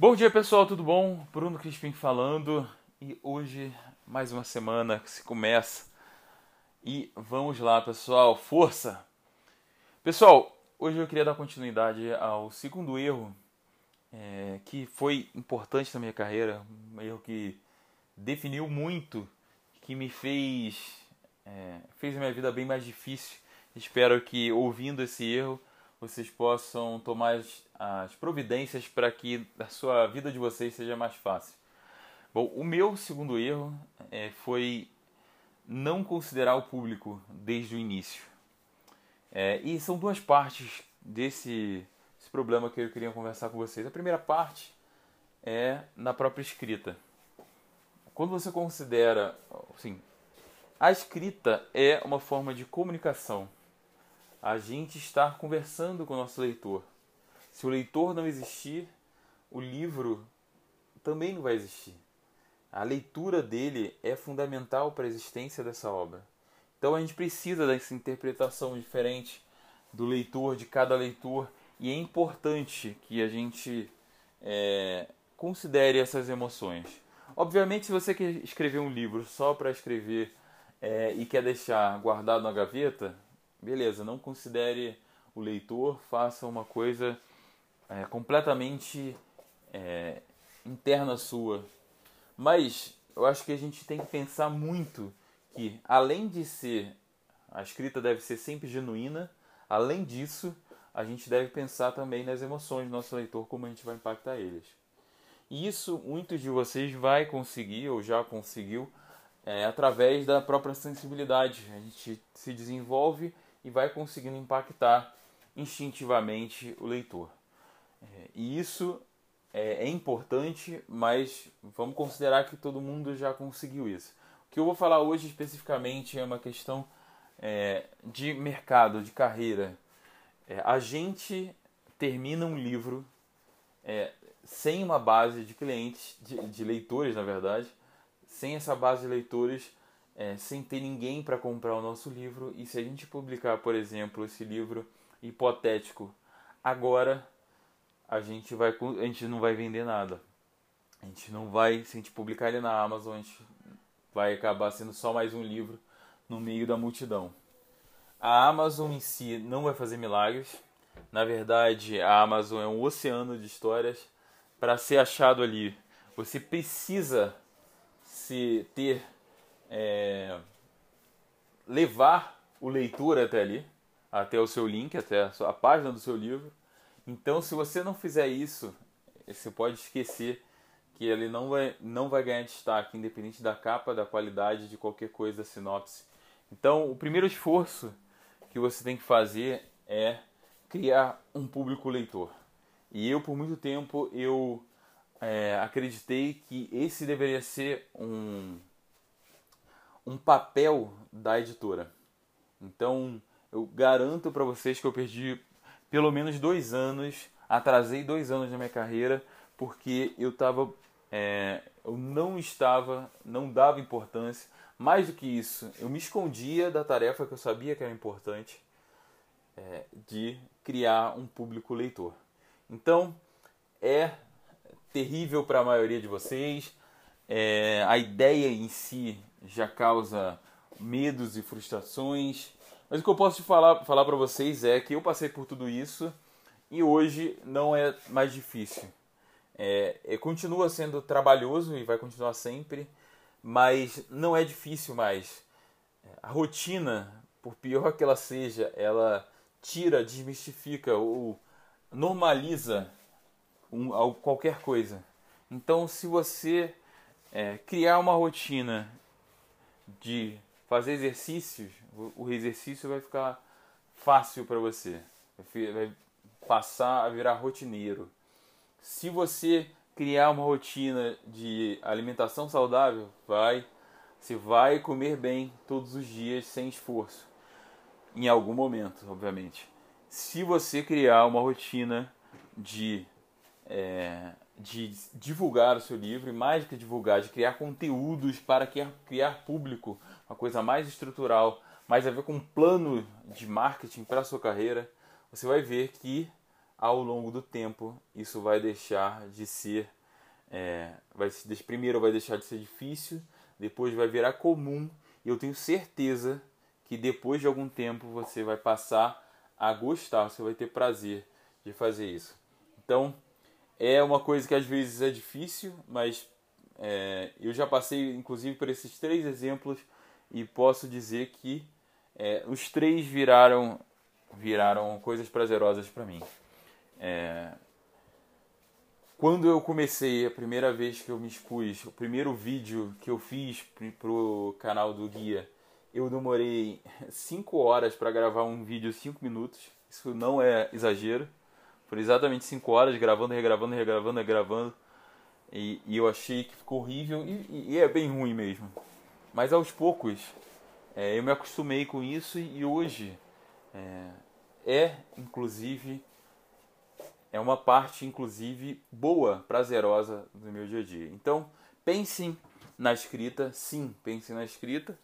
Bom dia pessoal, tudo bom? Bruno Crispim falando e hoje mais uma semana que se começa e vamos lá pessoal, força! Pessoal, hoje eu queria dar continuidade ao segundo erro é, que foi importante na minha carreira, um erro que definiu muito, que me fez, é, fez a minha vida bem mais difícil. Espero que ouvindo esse erro vocês possam tomar as, as providências para que a sua vida de vocês seja mais fácil. Bom, o meu segundo erro é, foi não considerar o público desde o início. É, e são duas partes desse problema que eu queria conversar com vocês. A primeira parte é na própria escrita. Quando você considera, assim, a escrita é uma forma de comunicação a gente estar conversando com o nosso leitor. Se o leitor não existir, o livro também não vai existir. A leitura dele é fundamental para a existência dessa obra. Então a gente precisa dessa interpretação diferente do leitor, de cada leitor, e é importante que a gente é, considere essas emoções. Obviamente, se você quer escrever um livro só para escrever é, e quer deixar guardado na gaveta, beleza, não considere o leitor, faça uma coisa é, completamente é, interna sua. Mas eu acho que a gente tem que pensar muito que, além de ser, a escrita deve ser sempre genuína, além disso, a gente deve pensar também nas emoções do nosso leitor, como a gente vai impactar eles. E isso muitos de vocês vai conseguir, ou já conseguiu, é, através da própria sensibilidade. A gente se desenvolve e vai conseguindo impactar instintivamente o leitor. É, e isso é, é, importante, mas vamos considerar que todo mundo já conseguiu isso. O que eu vou falar hoje especificamente é uma questão é, de mercado, de carreira. É, a gente termina um livro é, sem uma base de clientes, de, de leitores, na verdade, sem essa base de leitores é, sem ter ninguém para comprar o nosso livro. E se a gente publicar, por exemplo, esse livro hipotético agora, a gente, vai, a gente não vai vender nada. A gente não vai, se a gente publicar ele na Amazon, a gente vai acabar sendo só mais um livro no meio da multidão. A Amazon em si não vai fazer milagres. Na verdade, a Amazon é um oceano de histórias. Para ser achado ali, você precisa se ter é, levar o leitor até ali, até o seu link, até a, sua, a página do seu livro. Então, se você não fizer isso, você pode esquecer que ele não vai, não vai ganhar destaque, independente da capa, da qualidade de qualquer coisa da sinopse. Então, o primeiro esforço que você tem que fazer é criar um público leitor. E eu, por muito tempo, eu é, acreditei que esse deveria ser um, um papel da editora. Então, eu garanto para vocês que eu perdi pelo menos dois anos, atrasei dois anos na minha carreira, porque eu tava, é, eu não estava, não dava importância. Mais do que isso, eu me escondia da tarefa que eu sabia que era importante é, de criar um público leitor. Então, é terrível para a maioria de vocês. É, a ideia em si já causa medos e frustrações. Mas o que eu posso te falar falar para vocês é que eu passei por tudo isso e hoje não é mais difícil. É, é, continua sendo trabalhoso e vai continuar sempre, mas não é difícil mais. A rotina, por pior que ela seja, ela tira, desmistifica ou normaliza um, qualquer coisa. Então, se você é, criar uma rotina de fazer exercícios, o exercício vai ficar fácil para você, vai passar a virar rotineiro. Se você criar uma rotina de alimentação saudável, vai, você vai comer bem todos os dias sem esforço, em algum momento, obviamente. Se você criar uma rotina de é, de divulgar o seu livro, e mais do que divulgar, de criar conteúdos para criar público, uma coisa mais estrutural, mais a ver com um plano de marketing para a sua carreira, você vai ver que ao longo do tempo isso vai deixar de ser é, vai primeiro vai deixar de ser difícil depois vai virar comum e eu tenho certeza que depois de algum tempo você vai passar a gostar você vai ter prazer de fazer isso. Então é uma coisa que às vezes é difícil mas é, eu já passei inclusive por esses três exemplos e posso dizer que é, os três viraram viraram coisas prazerosas para mim é... Quando eu comecei, a primeira vez que eu me expus, o primeiro vídeo que eu fiz pro canal do Guia, eu demorei 5 horas para gravar um vídeo 5 minutos. Isso não é exagero. Foram exatamente 5 horas gravando, regravando, regravando, regravando. E, e, eu achei que ficou horrível e, e, é bem ruim mesmo. Mas aos poucos é, eu me acostumei com isso e hoje é, é inclusive é uma parte, inclusive, boa, prazerosa do meu dia a dia. Então, pensem na escrita, sim, pensem na escrita.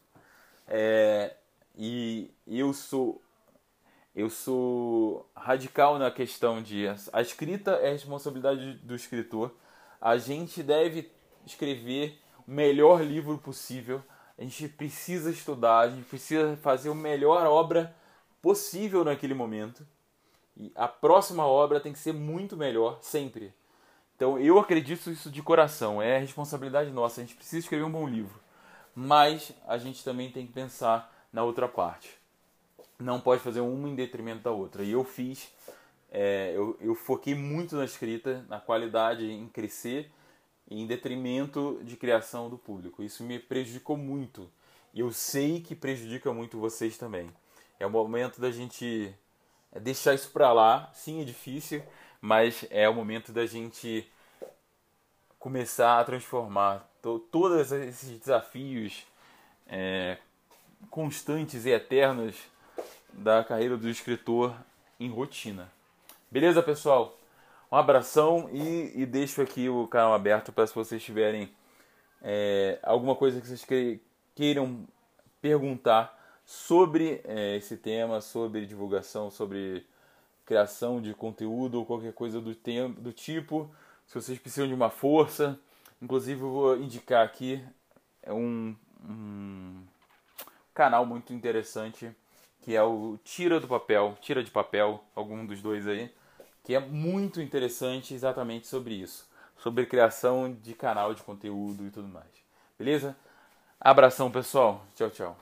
É, e eu sou eu sou radical na questão de a escrita é responsabilidade do escritor. A gente deve escrever o melhor livro possível. A gente precisa estudar, a gente precisa fazer a melhor obra possível naquele momento. E a próxima obra tem que ser muito melhor, sempre. Então eu acredito isso de coração, é responsabilidade nossa, a gente precisa escrever um bom livro. Mas a gente também tem que pensar na outra parte. Não pode fazer uma em detrimento da outra. E eu fiz, é, eu, eu foquei muito na escrita, na qualidade, em crescer, em detrimento de criação do público. Isso me prejudicou muito. E eu sei que prejudica muito vocês também. É o momento da gente é deixar isso para lá. Sim, é difícil, mas é o momento da gente começar a transformar to todos esses desafios é, constantes e eternos da carreira do escritor em rotina. Beleza, pessoal? Um abração e, e deixo aqui o canal aberto para se vocês tiverem é, alguma coisa que vocês queiram perguntar sobre é, esse tema, sobre divulgação, sobre criação de conteúdo ou qualquer coisa do, tempo, do tipo. Se vocês precisam de uma força, inclusive eu vou indicar aqui é um, um canal muito interessante que é o Tira do Papel, Tira de Papel, algum dos dois aí, que é muito interessante exatamente sobre isso, sobre criação de canal de conteúdo e tudo mais. Beleza? Abração, pessoal. Tchau, tchau.